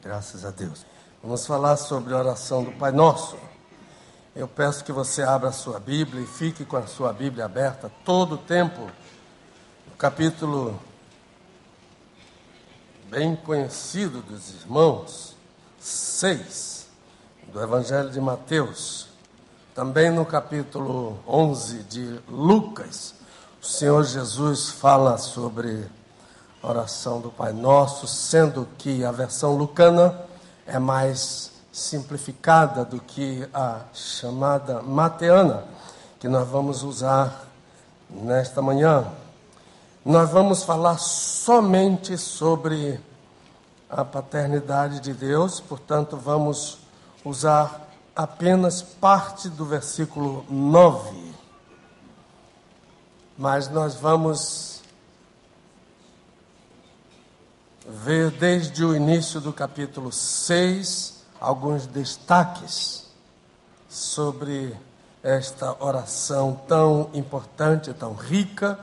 Graças a Deus. Vamos falar sobre a oração do Pai Nosso. Eu peço que você abra a sua Bíblia e fique com a sua Bíblia aberta todo o tempo. O capítulo bem conhecido dos irmãos, 6 do Evangelho de Mateus. Também no capítulo 11 de Lucas, o Senhor Jesus fala sobre oração do Pai Nosso, sendo que a versão lucana é mais simplificada do que a chamada mateana, que nós vamos usar nesta manhã. Nós vamos falar somente sobre a paternidade de Deus, portanto, vamos usar apenas parte do versículo 9 mas nós vamos ver desde o início do capítulo 6 alguns destaques sobre esta oração tão importante, tão rica,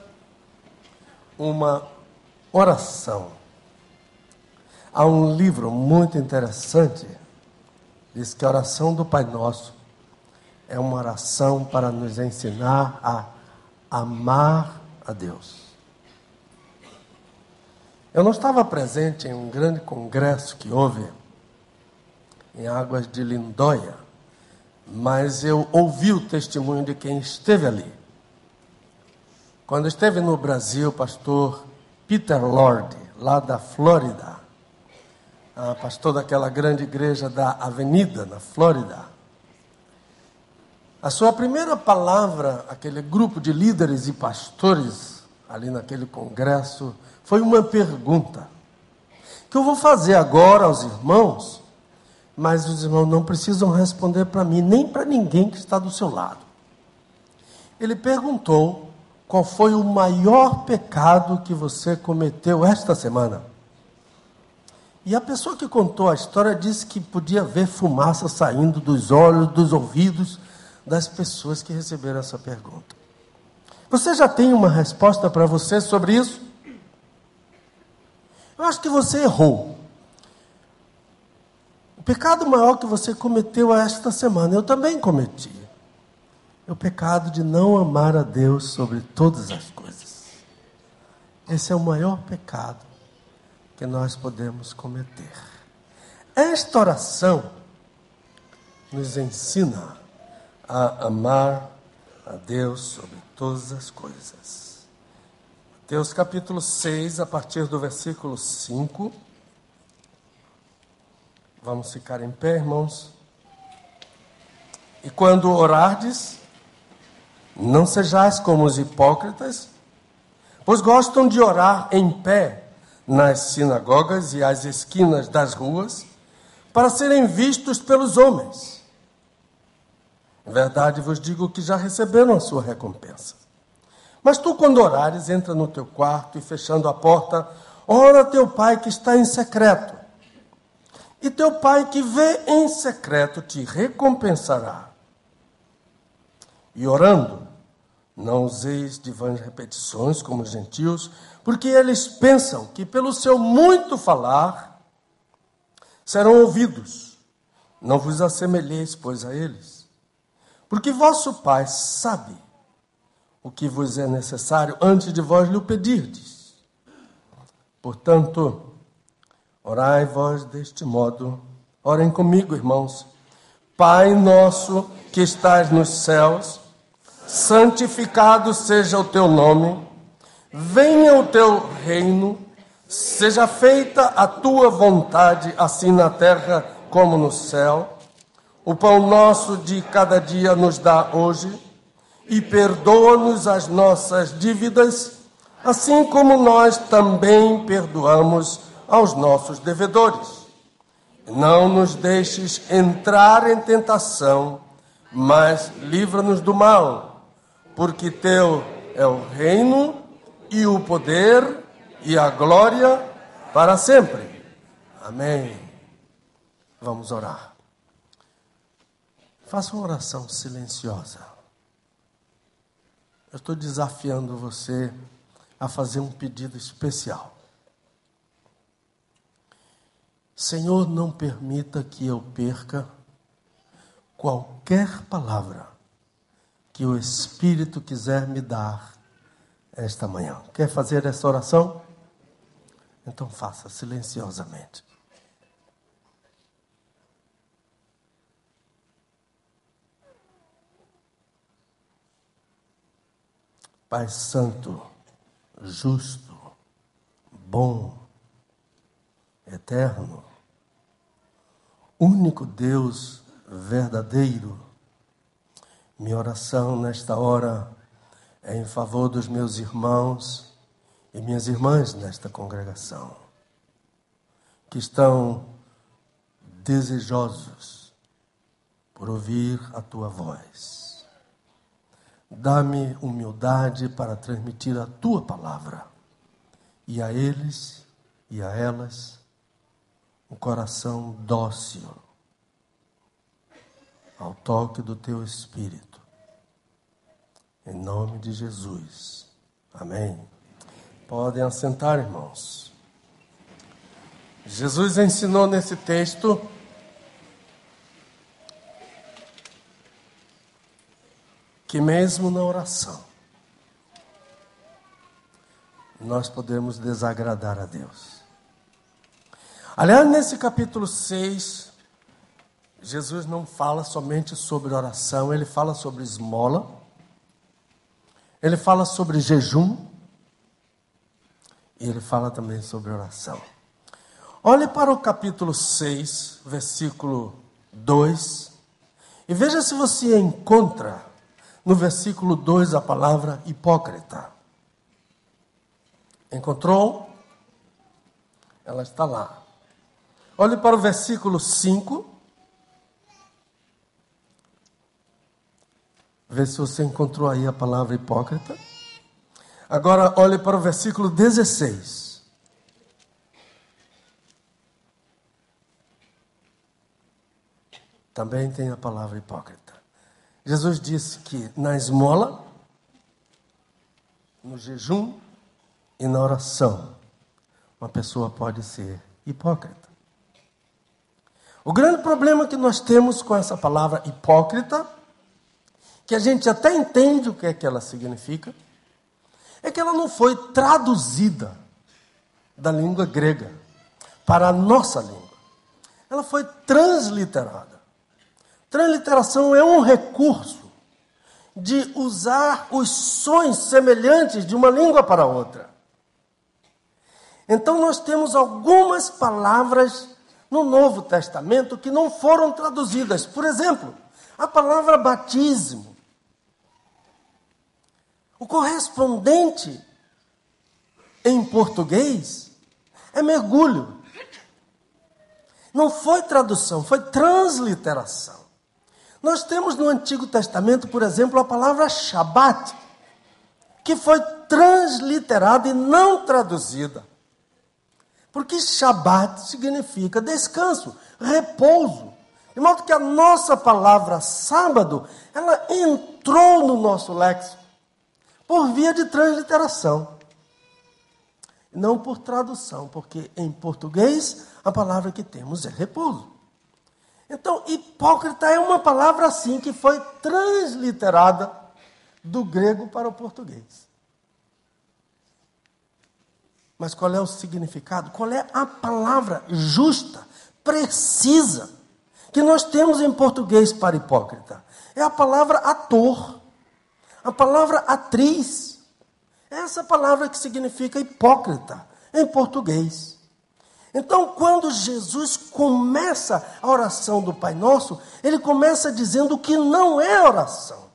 uma oração. Há um livro muito interessante, diz que a oração do Pai Nosso é uma oração para nos ensinar a amar a Deus. Eu não estava presente em um grande congresso que houve em Águas de Lindóia, mas eu ouvi o testemunho de quem esteve ali. Quando esteve no Brasil, o pastor Peter Lord, lá da Flórida, pastor daquela grande igreja da Avenida, na Flórida, a sua primeira palavra, aquele grupo de líderes e pastores, ali naquele congresso, foi uma pergunta. Que eu vou fazer agora aos irmãos, mas os irmãos não precisam responder para mim, nem para ninguém que está do seu lado. Ele perguntou qual foi o maior pecado que você cometeu esta semana. E a pessoa que contou a história disse que podia ver fumaça saindo dos olhos, dos ouvidos das pessoas que receberam essa pergunta. Você já tem uma resposta para você sobre isso? Eu acho que você errou. O pecado maior que você cometeu esta semana, eu também cometi. É o pecado de não amar a Deus sobre todas as coisas. Esse é o maior pecado que nós podemos cometer. Esta oração nos ensina a amar a Deus sobre todas as coisas. Mateus capítulo 6, a partir do versículo 5. Vamos ficar em pé, irmãos. E quando orardes, não sejais como os hipócritas, pois gostam de orar em pé nas sinagogas e às esquinas das ruas, para serem vistos pelos homens. Em verdade vos digo que já receberam a sua recompensa. Mas tu, quando orares, entra no teu quarto e, fechando a porta, ora teu pai que está em secreto. E teu pai que vê em secreto te recompensará. E orando, não useis de vãs repetições como os gentios, porque eles pensam que pelo seu muito falar serão ouvidos. Não vos assemelheis, pois, a eles porque vosso Pai sabe o que vos é necessário antes de vós lhe o pedirdes. Portanto, orai vós deste modo. Orem comigo, irmãos. Pai nosso que estás nos céus, santificado seja o teu nome. Venha o teu reino. Seja feita a tua vontade, assim na terra como no céu. O pão nosso de cada dia nos dá hoje e perdoa-nos as nossas dívidas, assim como nós também perdoamos aos nossos devedores. Não nos deixes entrar em tentação, mas livra-nos do mal, porque teu é o reino e o poder e a glória para sempre. Amém. Vamos orar. Faça uma oração silenciosa. Eu estou desafiando você a fazer um pedido especial. Senhor, não permita que eu perca qualquer palavra que o Espírito quiser me dar esta manhã. Quer fazer essa oração? Então faça silenciosamente. Pai Santo, justo, bom, eterno, único Deus verdadeiro, minha oração nesta hora é em favor dos meus irmãos e minhas irmãs nesta congregação, que estão desejosos por ouvir a tua voz. Dá-me humildade para transmitir a tua palavra e a eles e a elas um coração dócil ao toque do teu espírito. Em nome de Jesus. Amém. Podem assentar, irmãos. Jesus ensinou nesse texto que, mesmo na oração, nós podemos desagradar a Deus. Aliás, nesse capítulo 6, Jesus não fala somente sobre oração, ele fala sobre esmola, ele fala sobre jejum, e ele fala também sobre oração. Olhe para o capítulo 6, versículo 2, e veja se você encontra no versículo 2 a palavra hipócrita. Encontrou? Ela está lá. Olhe para o versículo 5. Vê se você encontrou aí a palavra hipócrita. Agora olhe para o versículo 16. Também tem a palavra hipócrita. Jesus disse que na esmola, no jejum e na oração, uma pessoa pode ser hipócrita. O grande problema que nós temos com essa palavra hipócrita que a gente até entende o que é que ela significa, é que ela não foi traduzida da língua grega para a nossa língua. Ela foi transliterada. Transliteração é um recurso de usar os sons semelhantes de uma língua para outra. Então nós temos algumas palavras no Novo Testamento que não foram traduzidas. Por exemplo, a palavra batismo o correspondente em português é mergulho. Não foi tradução, foi transliteração. Nós temos no Antigo Testamento, por exemplo, a palavra Shabat, que foi transliterada e não traduzida. Porque Shabat significa descanso, repouso. De modo que a nossa palavra sábado, ela entrou no nosso léxico por via de transliteração. Não por tradução, porque em português a palavra que temos é repouso. Então, hipócrita é uma palavra assim que foi transliterada do grego para o português. Mas qual é o significado? Qual é a palavra justa, precisa, que nós temos em português para hipócrita? É a palavra ator. A palavra atriz é essa palavra que significa hipócrita em português. Então, quando Jesus começa a oração do Pai Nosso, ele começa dizendo o que não é oração.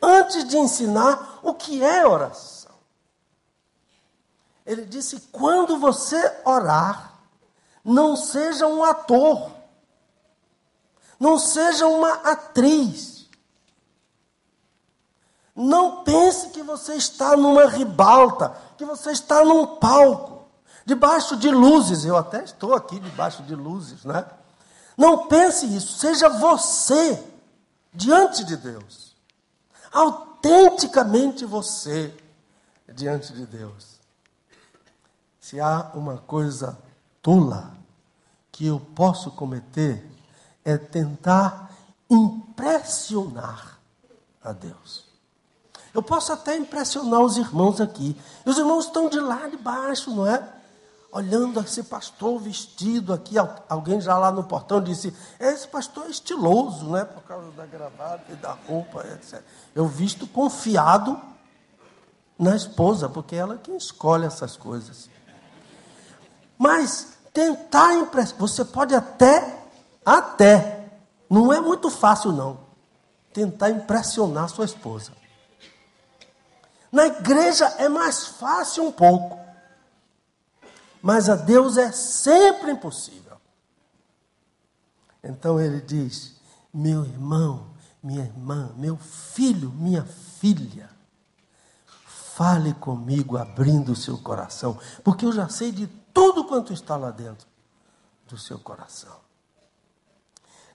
Antes de ensinar o que é oração. Ele disse: quando você orar, não seja um ator, não seja uma atriz não pense que você está numa ribalta, que você está num palco, debaixo de luzes. Eu até estou aqui debaixo de luzes, né? Não pense isso, seja você diante de Deus. Autenticamente você diante de Deus. Se há uma coisa tula que eu posso cometer é tentar impressionar a Deus. Eu posso até impressionar os irmãos aqui. Os irmãos estão de lá de baixo, não é? Olhando esse pastor vestido aqui. Alguém já lá no portão disse: Esse pastor é estiloso, né? Por causa da gravata e da roupa, etc. Eu visto confiado na esposa, porque ela é quem escolhe essas coisas. Mas tentar impressionar, você pode até, até, não é muito fácil não, tentar impressionar sua esposa. Na igreja é mais fácil um pouco. Mas a Deus é sempre impossível. Então ele diz: meu irmão, minha irmã, meu filho, minha filha, fale comigo abrindo o seu coração, porque eu já sei de tudo quanto está lá dentro do seu coração.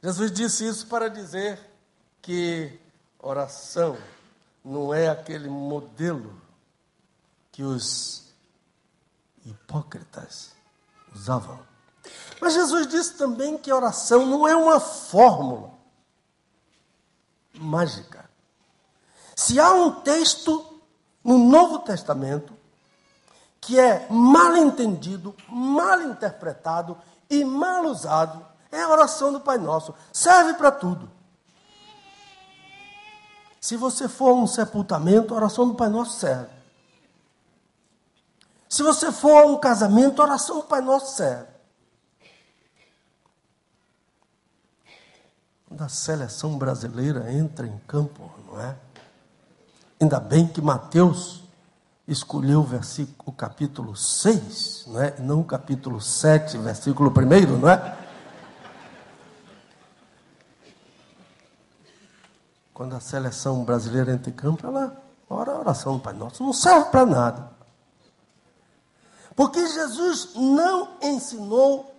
Jesus disse isso para dizer que oração não é aquele modelo que os hipócritas usavam. Mas Jesus disse também que a oração não é uma fórmula mágica. Se há um texto no Novo Testamento que é mal entendido, mal interpretado e mal usado, é a oração do Pai Nosso. Serve para tudo. Se você for a um sepultamento, a oração do Pai Nosso serve. Se você for a um casamento, a oração do Pai Nosso serve. Quando a seleção brasileira entra em campo, não é? Ainda bem que Mateus escolheu o versículo, o capítulo 6, não é? Não o capítulo 7, versículo 1, não é? quando a seleção brasileira entra em campo, ela ora a oração do Pai Nosso. Não serve para nada. Porque Jesus não ensinou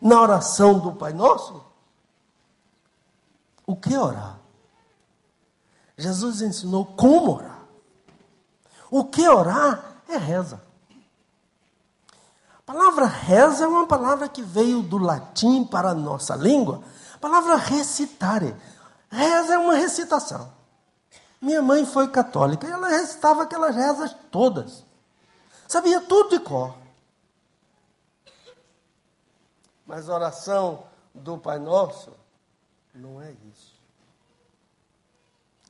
na oração do Pai Nosso o que orar. Jesus ensinou como orar. O que orar é reza. A palavra reza é uma palavra que veio do latim para a nossa língua. A palavra recitare. Reza é uma recitação. Minha mãe foi católica e ela recitava aquelas rezas todas. Sabia tudo de cor. Mas a oração do Pai Nosso não é isso.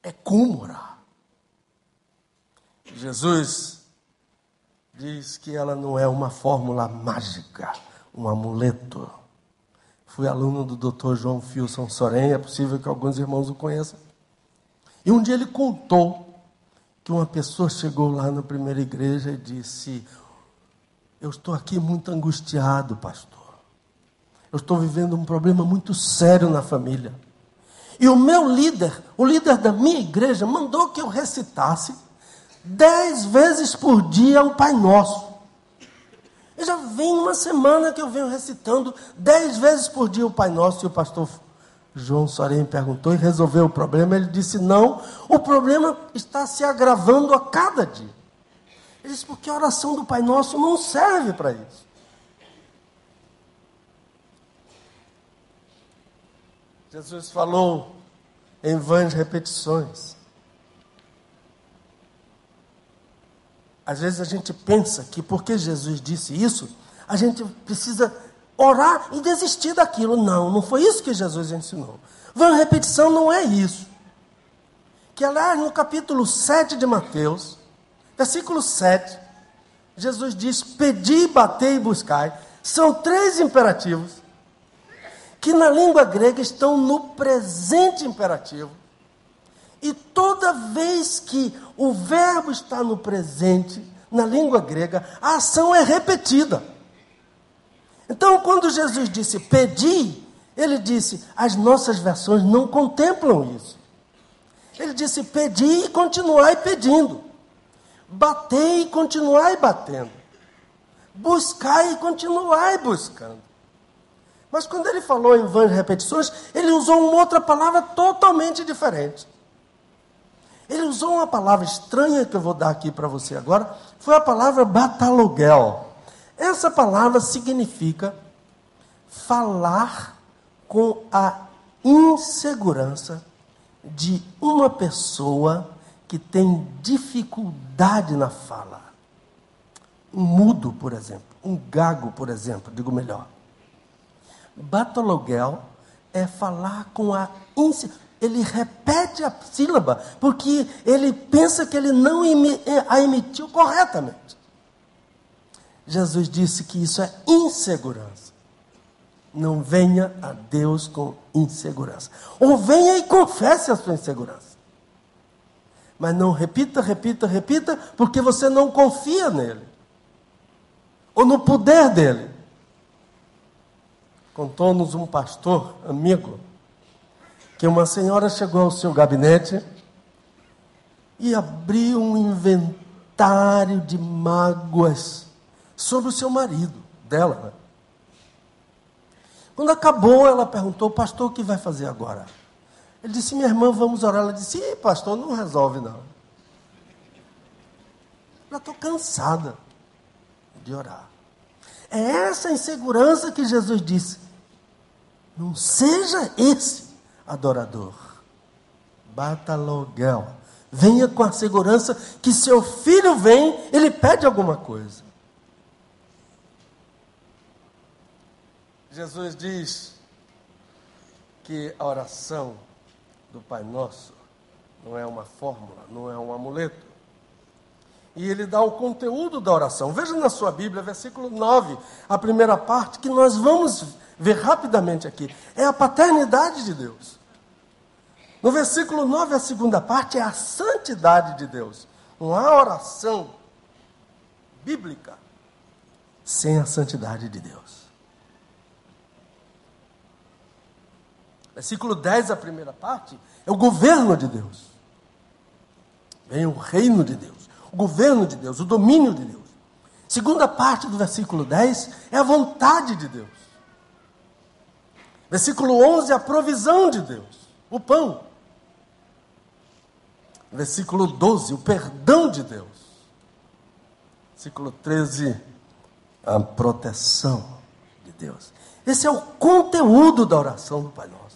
É como orar. Jesus diz que ela não é uma fórmula mágica, um amuleto Fui aluno do Dr. João Filson Soren, é possível que alguns irmãos o conheçam. E um dia ele contou que uma pessoa chegou lá na primeira igreja e disse: Eu estou aqui muito angustiado, pastor. Eu estou vivendo um problema muito sério na família. E o meu líder, o líder da minha igreja, mandou que eu recitasse dez vezes por dia o Pai Nosso. Eu já vem uma semana que eu venho recitando dez vezes por dia o Pai Nosso e o pastor João Soren perguntou e resolveu o problema. Ele disse: Não, o problema está se agravando a cada dia. Ele disse: Porque a oração do Pai Nosso não serve para isso. Jesus falou em vãs repetições. Às vezes a gente pensa que porque Jesus disse isso, a gente precisa orar e desistir daquilo. Não, não foi isso que Jesus ensinou. Vã repetição não é isso. Que aliás, no capítulo 7 de Mateus, versículo 7, Jesus diz: Pedi, batei e buscai. São três imperativos que na língua grega estão no presente imperativo. E toda vez que o verbo está no presente, na língua grega, a ação é repetida. Então, quando Jesus disse pedi, ele disse, as nossas versões não contemplam isso. Ele disse pedi e continuai pedindo. Batei e continuai batendo. Buscai e continuai buscando. Mas quando ele falou em vãs repetições, ele usou uma outra palavra totalmente diferente. Ele usou uma palavra estranha que eu vou dar aqui para você agora, foi a palavra bataloguel. Essa palavra significa falar com a insegurança de uma pessoa que tem dificuldade na fala. Um mudo, por exemplo, um gago, por exemplo, digo melhor. Batologuel é falar com a insegurança ele repete a sílaba, porque ele pensa que ele não a emitiu corretamente. Jesus disse que isso é insegurança. Não venha a Deus com insegurança. Ou venha e confesse a sua insegurança. Mas não repita, repita, repita, porque você não confia nele. Ou no poder dele. Contou-nos um pastor, amigo, que uma senhora chegou ao seu gabinete e abriu um inventário de mágoas sobre o seu marido, dela. Né? Quando acabou, ela perguntou, pastor, o que vai fazer agora? Ele disse, minha irmã, vamos orar. Ela disse, Ih, pastor, não resolve não. Já estou cansada de orar. É essa insegurança que Jesus disse. Não seja esse adorador. Bata aluguel. Venha com a segurança que seu filho vem, ele pede alguma coisa. Jesus diz que a oração do Pai Nosso não é uma fórmula, não é um amuleto. E ele dá o conteúdo da oração. Veja na sua Bíblia, versículo 9, a primeira parte, que nós vamos ver rapidamente aqui. É a paternidade de Deus. No versículo 9, a segunda parte é a santidade de Deus. Não há oração bíblica sem a santidade de Deus. Versículo 10, a primeira parte, é o governo de Deus. Vem o reino de Deus, o governo de Deus, o domínio de Deus. Segunda parte do versículo 10 é a vontade de Deus. Versículo 11, a provisão de Deus, o pão. Versículo 12, o perdão de Deus. Versículo 13, a proteção de Deus. Esse é o conteúdo da oração do Pai Nosso.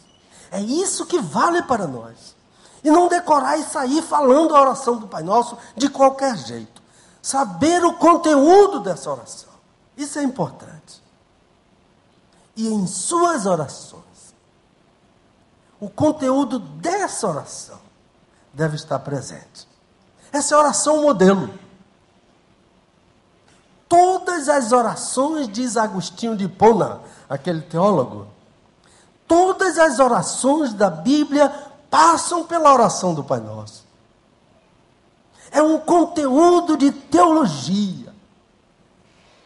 É isso que vale para nós. E não decorar e sair falando a oração do Pai Nosso de qualquer jeito. Saber o conteúdo dessa oração. Isso é importante. E em suas orações, o conteúdo dessa oração deve estar presente. Essa é a oração modelo. Todas as orações, diz Agostinho de Hipona, aquele teólogo, todas as orações da Bíblia passam pela oração do Pai Nosso. É um conteúdo de teologia,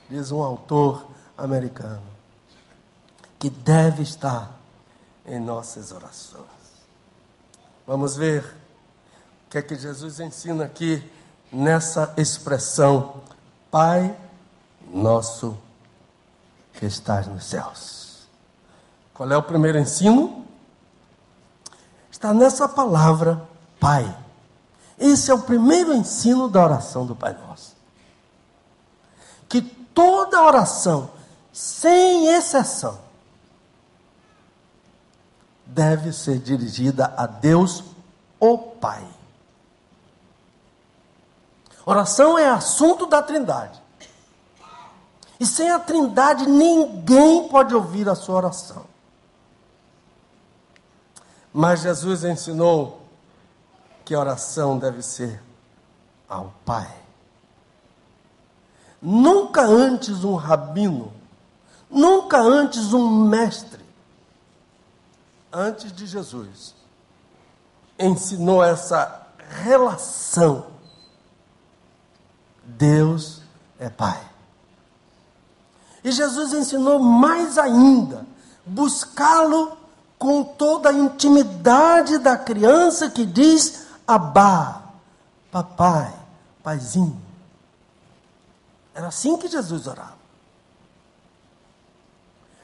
diz um autor americano, que deve estar em nossas orações. Vamos ver o que é que Jesus ensina aqui nessa expressão: Pai nosso que estás nos céus. Qual é o primeiro ensino? Está nessa palavra, Pai. Esse é o primeiro ensino da oração do Pai Nosso. Que toda oração, sem exceção, deve ser dirigida a Deus, o Pai. Oração é assunto da Trindade. E sem a Trindade, ninguém pode ouvir a sua oração. Mas Jesus ensinou que a oração deve ser ao Pai. Nunca antes um rabino, nunca antes um mestre, antes de Jesus, ensinou essa relação Deus é Pai. E Jesus ensinou mais ainda, buscá-lo com toda a intimidade da criança que diz Abá, papai, paizinho. Era assim que Jesus orava.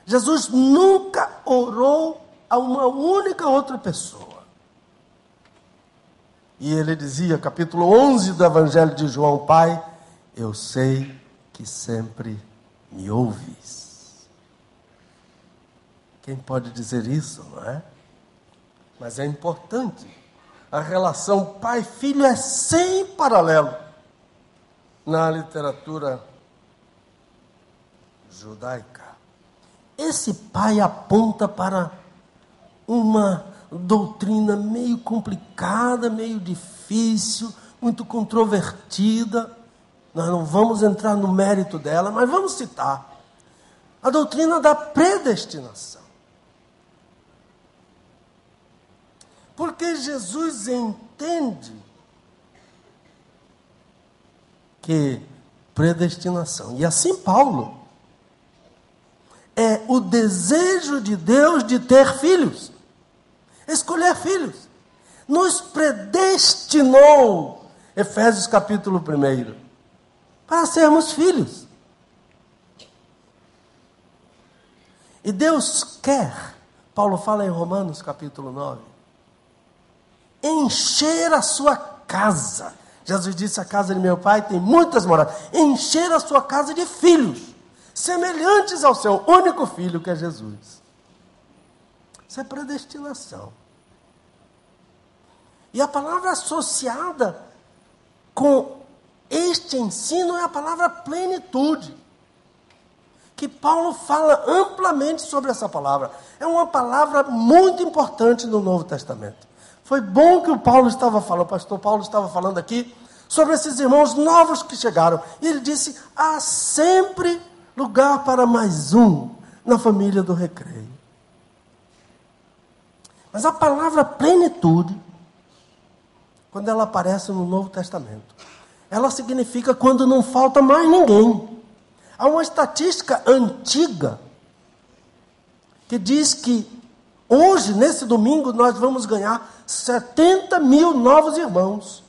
Jesus nunca orou a uma única outra pessoa. E ele dizia, capítulo 11 do Evangelho de João, Pai, eu sei que sempre me ouves. Quem pode dizer isso, não é? Mas é importante. A relação pai-filho é sem paralelo na literatura judaica. Esse pai aponta para uma doutrina meio complicada, meio difícil, muito controvertida. Nós não vamos entrar no mérito dela, mas vamos citar a doutrina da predestinação. Porque Jesus entende que predestinação, e assim Paulo, é o desejo de Deus de ter filhos, escolher filhos, nos predestinou, Efésios capítulo 1, para sermos filhos. E Deus quer, Paulo fala em Romanos capítulo 9, encher a sua casa. Jesus disse: A casa de meu pai tem muitas moradas. Encher a sua casa de filhos, semelhantes ao seu único filho, que é Jesus. Isso é predestinação. E a palavra associada com este ensino é a palavra plenitude. Que Paulo fala amplamente sobre essa palavra. É uma palavra muito importante no Novo Testamento. Foi bom que o Paulo estava falando, o pastor Paulo estava falando aqui sobre esses irmãos novos que chegaram. E ele disse: há sempre lugar para mais um na família do recreio. Mas a palavra plenitude, quando ela aparece no Novo Testamento, ela significa quando não falta mais ninguém. Há uma estatística antiga que diz que hoje, nesse domingo, nós vamos ganhar 70 mil novos irmãos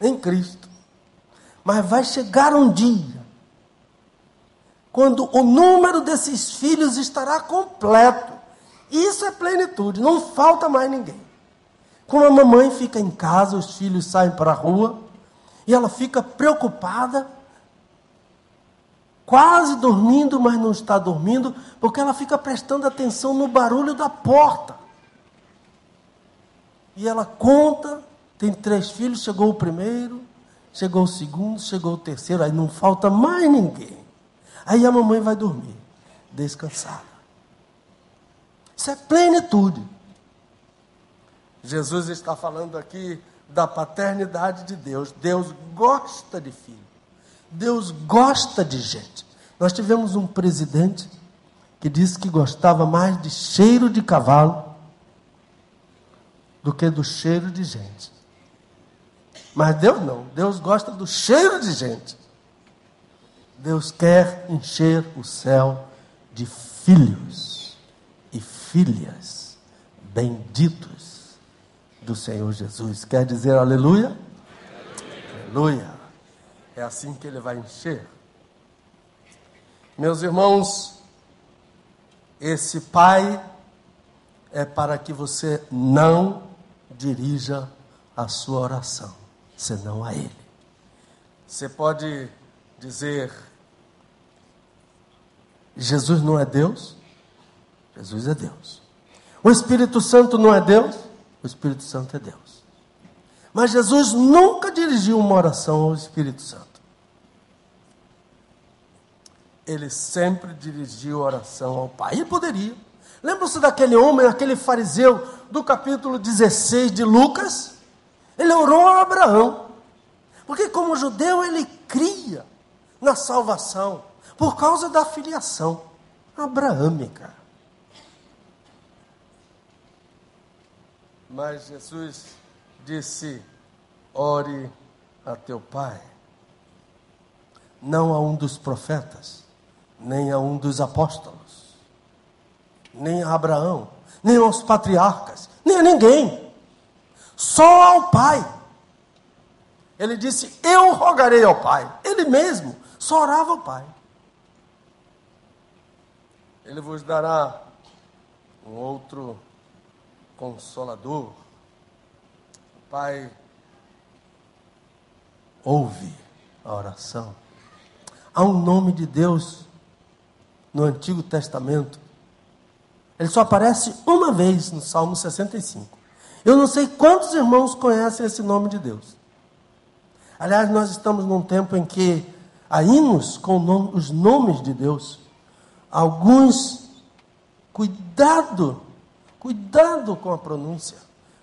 em Cristo. Mas vai chegar um dia quando o número desses filhos estará completo. Isso é plenitude, não falta mais ninguém. Quando a mamãe fica em casa, os filhos saem para a rua, e ela fica preocupada, quase dormindo, mas não está dormindo, porque ela fica prestando atenção no barulho da porta. E ela conta, tem três filhos, chegou o primeiro, chegou o segundo, chegou o terceiro, aí não falta mais ninguém. Aí a mamãe vai dormir, descansada. Isso é plenitude. Jesus está falando aqui da paternidade de Deus. Deus gosta de filho. Deus gosta de gente. Nós tivemos um presidente que disse que gostava mais de cheiro de cavalo do que do cheiro de gente. Mas Deus não, Deus gosta do cheiro de gente. Deus quer encher o céu de filhos e filhas benditos do Senhor Jesus. Quer dizer aleluia? Aleluia. aleluia. É assim que ele vai encher. Meus irmãos, esse Pai é para que você não dirija a sua oração, senão a Ele. Você pode dizer: Jesus não é Deus? Jesus é Deus. O Espírito Santo não é Deus? O Espírito Santo é Deus. Mas Jesus nunca dirigiu uma oração ao Espírito Santo. Ele sempre dirigiu a oração ao Pai. Ele poderia. Lembra-se daquele homem, aquele fariseu do capítulo 16 de Lucas? Ele orou a Abraão. Porque, como judeu, ele cria na salvação por causa da filiação abraâmica. Mas Jesus disse: ore a teu pai, não a um dos profetas, nem a um dos apóstolos nem a Abraão, nem aos patriarcas, nem a ninguém, só ao Pai. Ele disse: Eu rogarei ao Pai. Ele mesmo só orava ao Pai. Ele vos dará um outro consolador. O Pai ouve a oração. Há um nome de Deus no Antigo Testamento Ele só aparece uma vez no Salmo 65. Eu não sei quantos irmãos conhecem esse nome de Deus. Aliás, nós estamos num tempo em que há hinos com os nomes de Deus. Alguns, cuidado, cuidado com a pronúncia.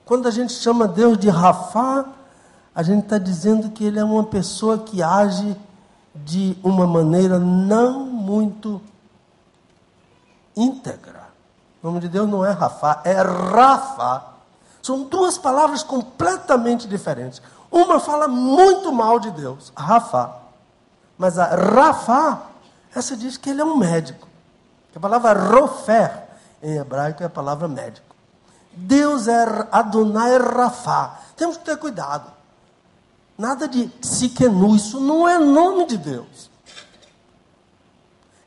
Quando a gente chama Deus de Rafá, a gente está dizendo que ele é uma pessoa que age de uma maneira não muito íntegra. O nome de Deus não é Rafá, é Rafa. São duas palavras completamente diferentes. Uma fala muito mal de Deus, Rafa. Mas a Rafa, essa diz que ele é um médico. A palavra rofer, em hebraico, é a palavra médico. Deus é Adonai Rafa. Temos que ter cuidado. Nada de Siquenu, isso não é nome de Deus.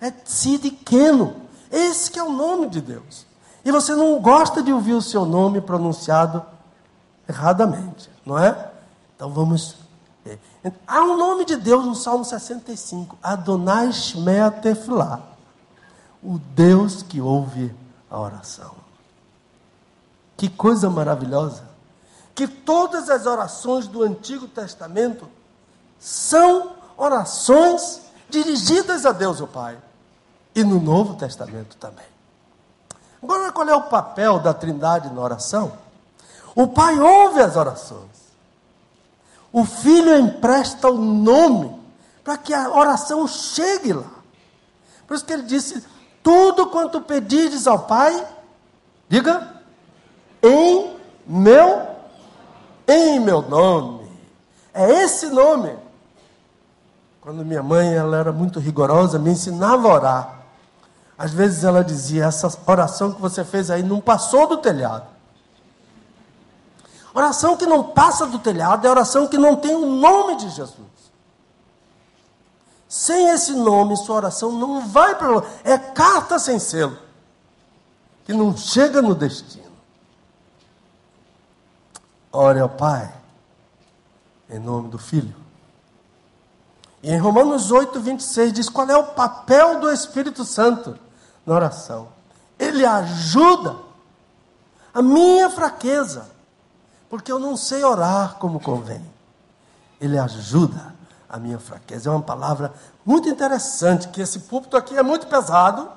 É Tzidkenu. Esse que é o nome de Deus. E você não gosta de ouvir o seu nome pronunciado erradamente, não é? Então vamos. Ver. Há um nome de Deus no Salmo 65, Adonai Shmea Tefilá, o Deus que ouve a oração. Que coisa maravilhosa! Que todas as orações do Antigo Testamento são orações dirigidas a Deus o Pai. E no Novo Testamento também. Agora, qual é o papel da Trindade na oração? O Pai ouve as orações. O Filho empresta o nome para que a oração chegue lá. Por isso que ele disse: Tudo quanto pedires ao Pai, diga, em meu, em meu nome. É esse nome. Quando minha mãe ela era muito rigorosa, me ensinava a orar. Às vezes ela dizia: essa oração que você fez aí não passou do telhado. Oração que não passa do telhado é oração que não tem o nome de Jesus. Sem esse nome, sua oração não vai para É carta sem selo, que não chega no destino. Ore ao Pai, em nome do Filho. E em Romanos 8, 26 diz qual é o papel do Espírito Santo na oração. Ele ajuda a minha fraqueza, porque eu não sei orar como convém. Ele ajuda a minha fraqueza. É uma palavra muito interessante, que esse púlpito aqui é muito pesado.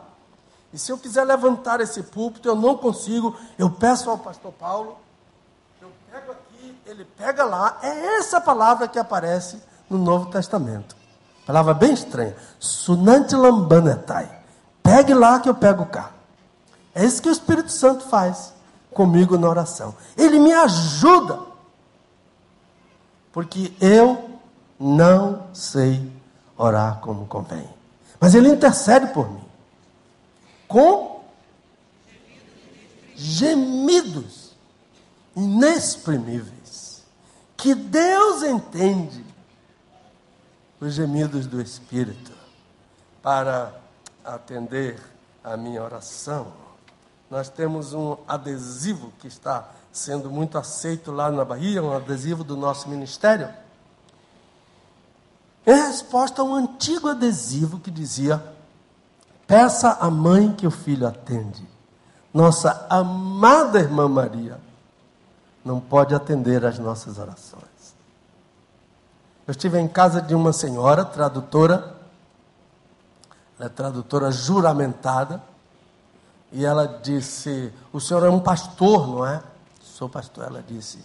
E se eu quiser levantar esse púlpito, eu não consigo. Eu peço ao pastor Paulo, eu pego aqui, ele pega lá. É essa palavra que aparece no Novo Testamento. Palavra bem estranha. Sunanti lambanetai. Pegue lá que eu pego cá. É isso que o Espírito Santo faz comigo na oração. Ele me ajuda. Porque eu não sei orar como convém. Mas ele intercede por mim. Com gemidos inexprimíveis. Que Deus entende os gemidos do Espírito para atender a minha oração. Nós temos um adesivo que está sendo muito aceito lá na Bahia, um adesivo do nosso ministério. Em resposta a um antigo adesivo que dizia: Peça à mãe que o filho atende. Nossa amada irmã Maria não pode atender às nossas orações. Eu estive em casa de uma senhora, tradutora, é tradutora juramentada, e ela disse: O senhor é um pastor, não é? Sou pastor. Ela disse: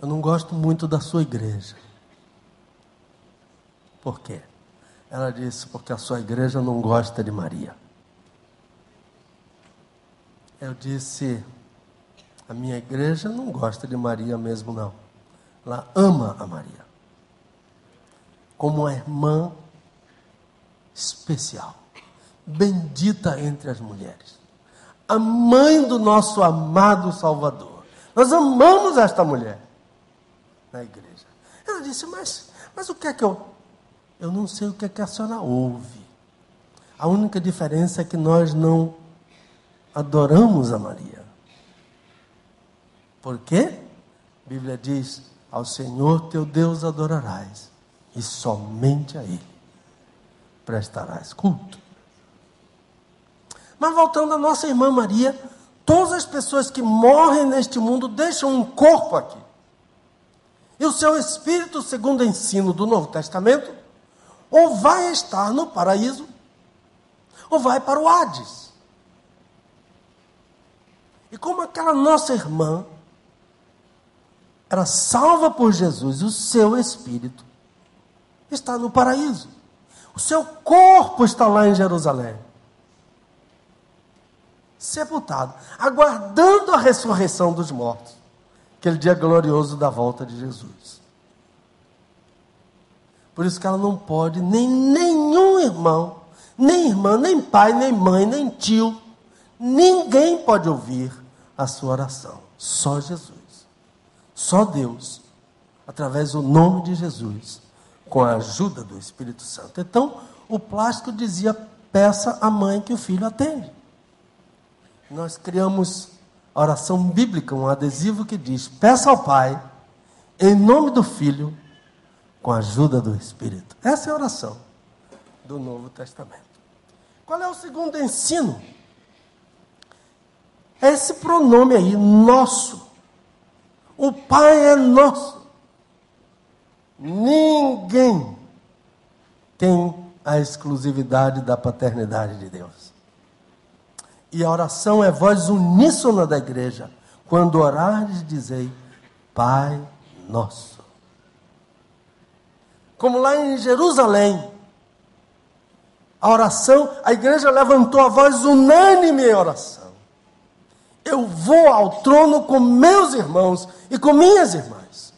Eu não gosto muito da sua igreja. Por quê? Ela disse: Porque a sua igreja não gosta de Maria. Eu disse: A minha igreja não gosta de Maria mesmo, não. Ela ama a Maria. Como a irmã especial, bendita entre as mulheres, a mãe do nosso amado Salvador. Nós amamos esta mulher na igreja. Ela disse: Mas, mas o que é que eu. Eu não sei o que é que a senhora ouve. A única diferença é que nós não adoramos a Maria. Por quê? A Bíblia diz: Ao Senhor teu Deus adorarás, e somente a Ele prestarás culto. Mas voltando à nossa irmã Maria, todas as pessoas que morrem neste mundo deixam um corpo aqui. E o seu espírito, segundo o ensino do Novo Testamento, ou vai estar no paraíso, ou vai para o Hades. E como aquela nossa irmã era salva por Jesus, o seu espírito está no paraíso. O seu corpo está lá em Jerusalém. Sepultado, aguardando a ressurreição dos mortos. Aquele dia glorioso da volta de Jesus. Por isso que ela não pode, nem nenhum irmão, nem irmã, nem pai, nem mãe, nem tio, ninguém pode ouvir a sua oração. Só Jesus. Só Deus, através do nome de Jesus, com a ajuda do Espírito Santo. Então, o plástico dizia: peça à mãe que o filho atende. Nós criamos a oração bíblica, um adesivo que diz: peça ao Pai, em nome do Filho, com a ajuda do Espírito. Essa é a oração do Novo Testamento. Qual é o segundo ensino? Esse pronome aí, nosso. O Pai é nosso. Ninguém tem a exclusividade da paternidade de Deus. E a oração é voz uníssona da igreja. Quando orares, dizei, Pai nosso. Como lá em Jerusalém, a oração, a igreja levantou a voz unânime em oração. Eu vou ao trono com meus irmãos e com minhas irmãs.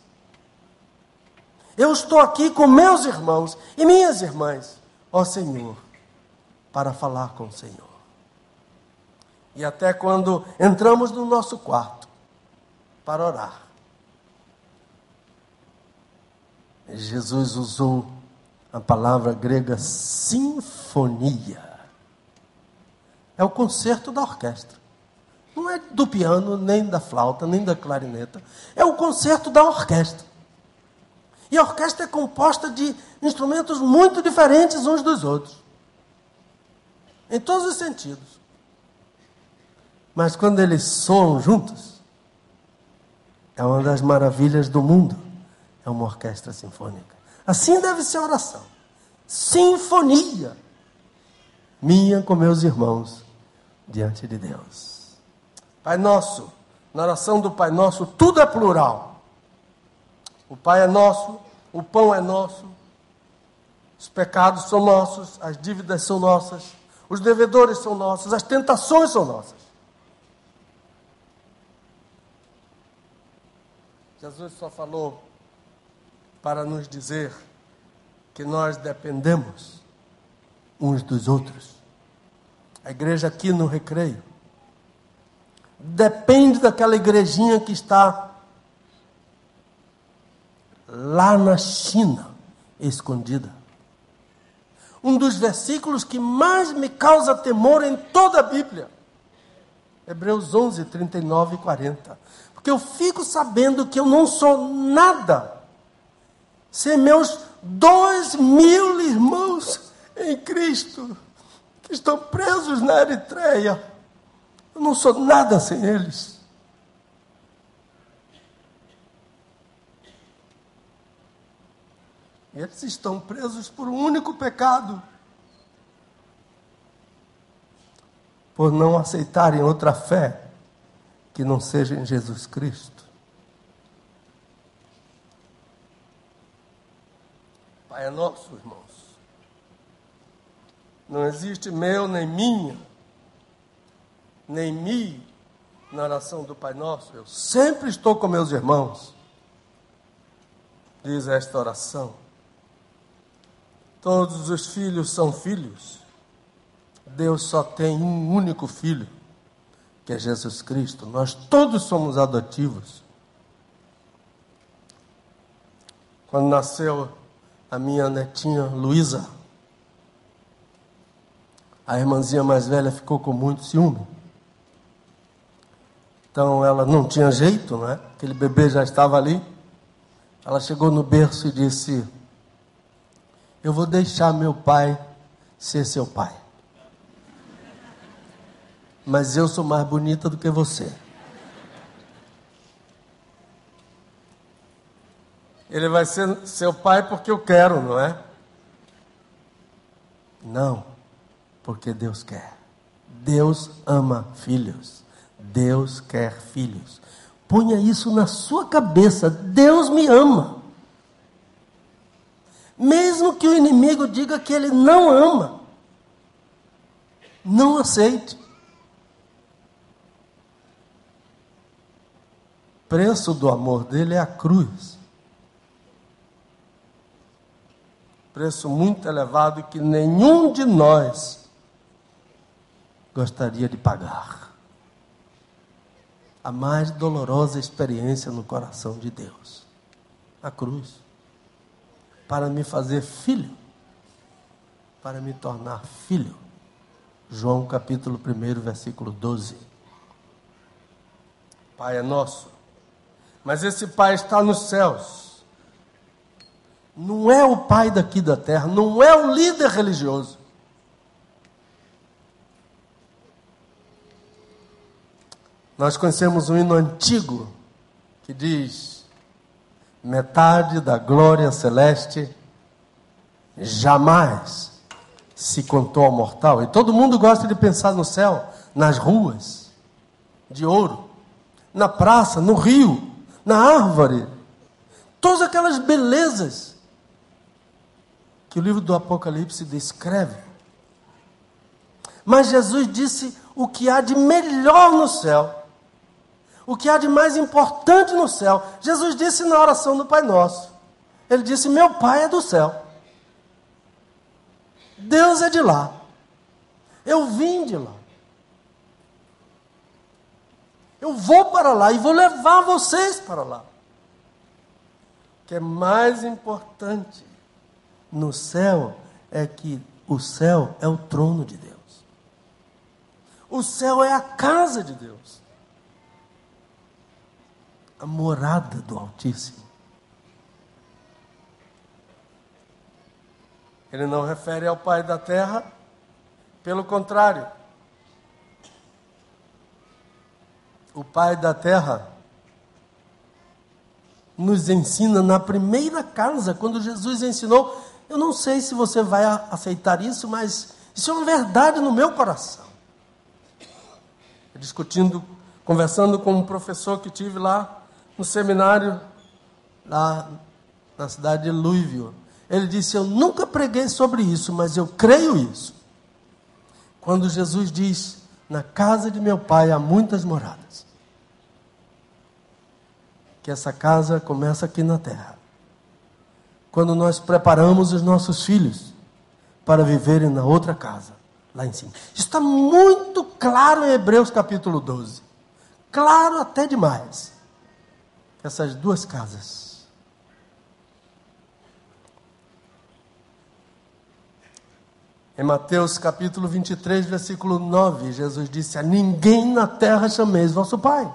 Eu estou aqui com meus irmãos e minhas irmãs, ó Senhor, para falar com o Senhor. E até quando entramos no nosso quarto para orar, Jesus usou a palavra grega sinfonia. É o concerto da orquestra. Não é do piano, nem da flauta, nem da clarineta. É o concerto da orquestra. E a orquestra é composta de instrumentos muito diferentes uns dos outros. Em todos os sentidos. Mas quando eles soam juntos, é uma das maravilhas do mundo. É uma orquestra sinfônica. Assim deve ser a oração. Sinfonia. Minha com meus irmãos diante de Deus. Pai Nosso, na oração do Pai Nosso, tudo é plural. O Pai é nosso, o pão é nosso, os pecados são nossos, as dívidas são nossas, os devedores são nossos, as tentações são nossas. Jesus só falou para nos dizer que nós dependemos uns dos outros. A igreja aqui no recreio depende daquela igrejinha que está lá na China, escondida. Um dos versículos que mais me causa temor em toda a Bíblia. Hebreus 11, 39 e 40. Porque eu fico sabendo que eu não sou nada sem meus dois mil irmãos em Cristo que estão presos na Eritreia eu não sou nada sem eles. Eles estão presos por um único pecado. Por não aceitarem outra fé que não seja em Jesus Cristo. Pai é nosso, irmãos. Não existe meu nem minha nem me na oração do Pai Nosso. Eu sempre estou com meus irmãos. Diz esta oração. Todos os filhos são filhos. Deus só tem um único filho, que é Jesus Cristo. Nós todos somos adotivos. Quando nasceu a minha netinha Luísa, a irmãzinha mais velha ficou com muito ciúme. Então ela não tinha jeito, não é? Aquele bebê já estava ali. Ela chegou no berço e disse: Eu vou deixar meu pai ser seu pai. mas eu sou mais bonita do que você. Ele vai ser seu pai porque eu quero, não é? Não, porque Deus quer. Deus ama filhos. Deus quer filhos. Ponha isso na sua cabeça. Deus me ama. Mesmo que o inimigo diga que ele não ama, não aceite. O preço do amor dele é a cruz. Preço muito elevado que nenhum de nós gostaria de pagar. A mais dolorosa experiência no coração de Deus a cruz para me fazer filho, para me tornar filho. João capítulo 1, versículo 12. Pai é nosso, mas esse Pai está nos céus. Não é o Pai daqui da terra, não é o líder religioso. Nós conhecemos um hino antigo que diz: metade da glória celeste jamais se contou ao mortal. E todo mundo gosta de pensar no céu, nas ruas de ouro, na praça, no rio, na árvore, todas aquelas belezas que o livro do Apocalipse descreve. Mas Jesus disse o que há de melhor no céu o que há de mais importante no céu. Jesus disse na oração do Pai Nosso: Ele disse: Meu Pai é do céu. Deus é de lá. Eu vim de lá. Eu vou para lá e vou levar vocês para lá. O que é mais importante no céu é que o céu é o trono de Deus. O céu é a casa de Deus a morada do Altíssimo. Ele não refere ao Pai da terra, pelo contrário. O Pai da terra nos ensina na primeira casa, quando Jesus ensinou. Eu não sei se você vai aceitar isso, mas isso é uma verdade no meu coração. Discutindo, conversando com um professor que tive lá, no seminário lá na cidade de Louisville. Ele disse: Eu nunca preguei sobre isso, mas eu creio isso. Quando Jesus diz: Na casa de meu pai há muitas moradas. Que essa casa começa aqui na terra. Quando nós preparamos os nossos filhos para viverem na outra casa, lá em cima. Está muito claro em Hebreus capítulo 12. Claro até demais essas duas casas. Em Mateus capítulo 23, versículo 9, Jesus disse: A ninguém na terra chameis vosso pai.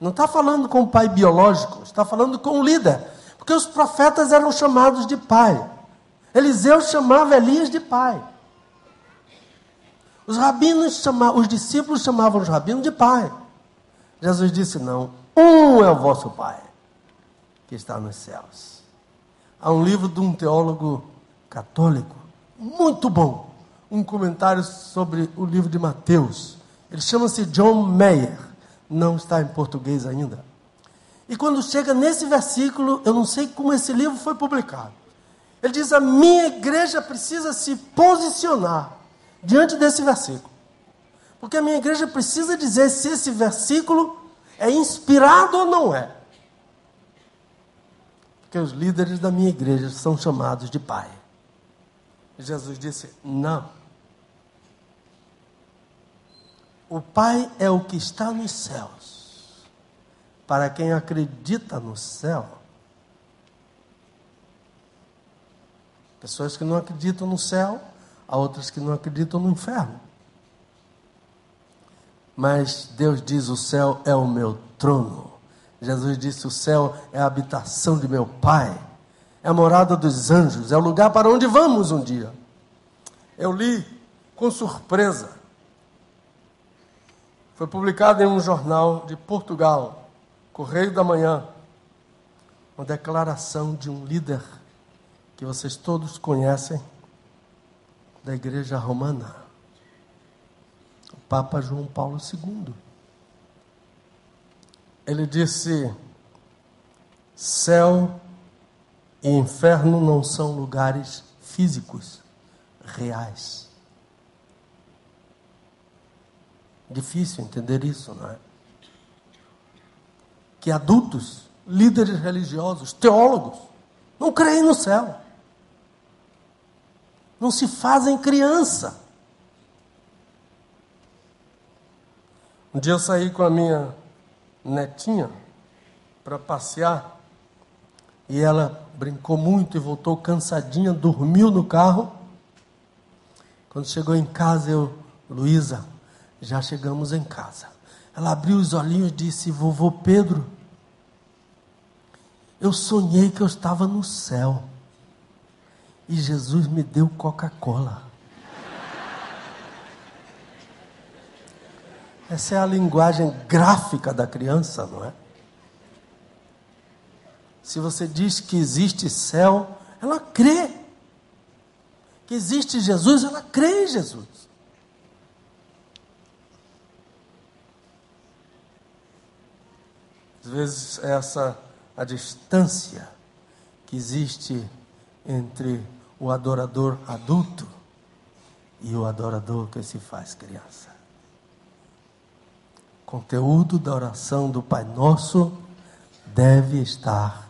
Não está falando com o pai biológico, está falando com o líder. Porque os profetas eram chamados de pai. Eliseu chamava Elias de pai. Os rabinos chamavam, os discípulos chamavam os rabinos de pai. Jesus disse: Não, um é o vosso Pai, que está nos céus. Há um livro de um teólogo católico, muito bom, um comentário sobre o livro de Mateus. Ele chama-se John Mayer, não está em português ainda. E quando chega nesse versículo, eu não sei como esse livro foi publicado. Ele diz: A minha igreja precisa se posicionar diante desse versículo. Porque a minha igreja precisa dizer se esse versículo é inspirado ou não é. Porque os líderes da minha igreja são chamados de pai. Jesus disse: não. O Pai é o que está nos céus. Para quem acredita no céu, pessoas que não acreditam no céu, há outras que não acreditam no inferno. Mas Deus diz: o céu é o meu trono. Jesus disse: o céu é a habitação de meu Pai, é a morada dos anjos, é o lugar para onde vamos um dia. Eu li com surpresa. Foi publicado em um jornal de Portugal, Correio da Manhã, uma declaração de um líder que vocês todos conhecem da Igreja Romana, Papa João Paulo II. Ele disse: céu e inferno não são lugares físicos, reais. Difícil entender isso, não é? Que adultos, líderes religiosos, teólogos, não creem no céu. Não se fazem criança. Um dia eu saí com a minha netinha para passear e ela brincou muito e voltou cansadinha, dormiu no carro. Quando chegou em casa, eu, Luísa, já chegamos em casa. Ela abriu os olhinhos e disse: Vovô Pedro, eu sonhei que eu estava no céu e Jesus me deu Coca-Cola. Essa é a linguagem gráfica da criança, não é? Se você diz que existe céu, ela crê. Que existe Jesus, ela crê em Jesus. Às vezes essa a distância que existe entre o adorador adulto e o adorador que se faz criança. Conteúdo da oração do Pai Nosso deve estar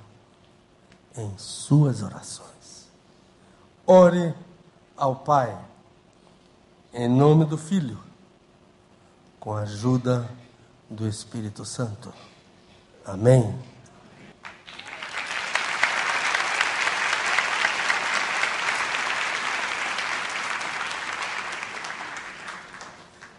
em suas orações. Ore ao Pai em nome do Filho, com a ajuda do Espírito Santo. Amém.